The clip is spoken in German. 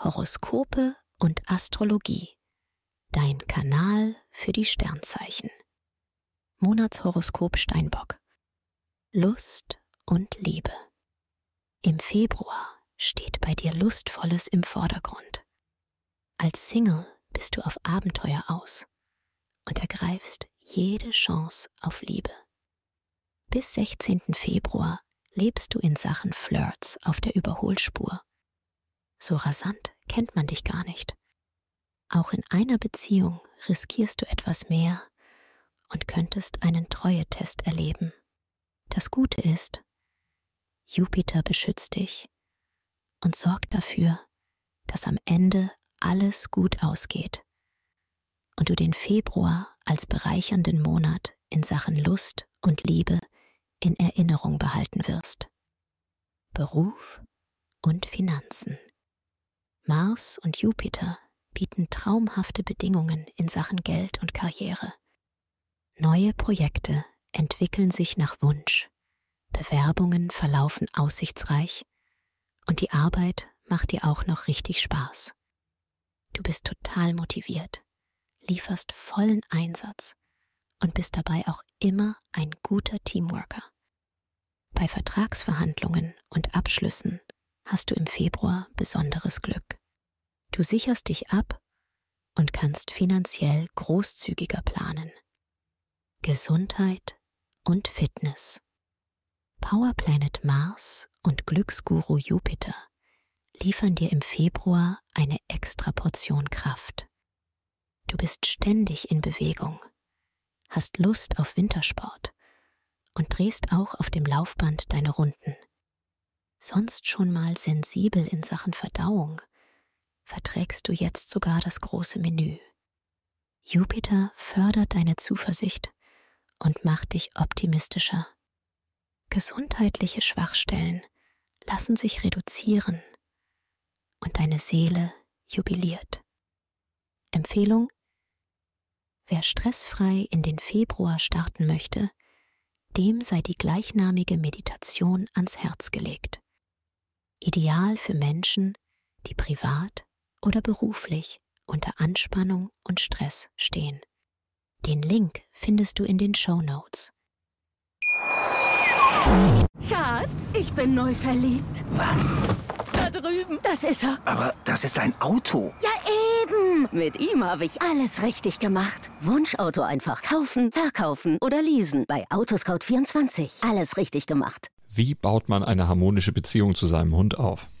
Horoskope und Astrologie. Dein Kanal für die Sternzeichen. Monatshoroskop Steinbock. Lust und Liebe. Im Februar steht bei dir Lustvolles im Vordergrund. Als Single bist du auf Abenteuer aus und ergreifst jede Chance auf Liebe. Bis 16. Februar lebst du in Sachen Flirts auf der Überholspur. So rasant kennt man dich gar nicht. Auch in einer Beziehung riskierst du etwas mehr und könntest einen Treuetest erleben. Das Gute ist, Jupiter beschützt dich und sorgt dafür, dass am Ende alles gut ausgeht und du den Februar als bereichernden Monat in Sachen Lust und Liebe in Erinnerung behalten wirst. Beruf und Finanzen. Mars und Jupiter bieten traumhafte Bedingungen in Sachen Geld und Karriere. Neue Projekte entwickeln sich nach Wunsch, Bewerbungen verlaufen aussichtsreich und die Arbeit macht dir auch noch richtig Spaß. Du bist total motiviert, lieferst vollen Einsatz und bist dabei auch immer ein guter Teamworker. Bei Vertragsverhandlungen und Abschlüssen hast du im Februar besonderes Glück. Du sicherst dich ab und kannst finanziell großzügiger planen. Gesundheit und Fitness. Powerplanet Mars und Glücksguru Jupiter liefern dir im Februar eine extra Portion Kraft. Du bist ständig in Bewegung, hast Lust auf Wintersport und drehst auch auf dem Laufband deine Runden. Sonst schon mal sensibel in Sachen Verdauung, verträgst du jetzt sogar das große Menü. Jupiter fördert deine Zuversicht und macht dich optimistischer. Gesundheitliche Schwachstellen lassen sich reduzieren und deine Seele jubiliert. Empfehlung Wer stressfrei in den Februar starten möchte, dem sei die gleichnamige Meditation ans Herz gelegt. Ideal für Menschen, die privat oder beruflich unter Anspannung und Stress stehen. Den Link findest du in den Show Notes. Schatz, ich bin neu verliebt. Was? Da drüben. Das ist er. Aber das ist ein Auto. Ja, eben. Mit ihm habe ich alles richtig gemacht. Wunschauto einfach kaufen, verkaufen oder leasen. Bei Autoscout24. Alles richtig gemacht. Wie baut man eine harmonische Beziehung zu seinem Hund auf?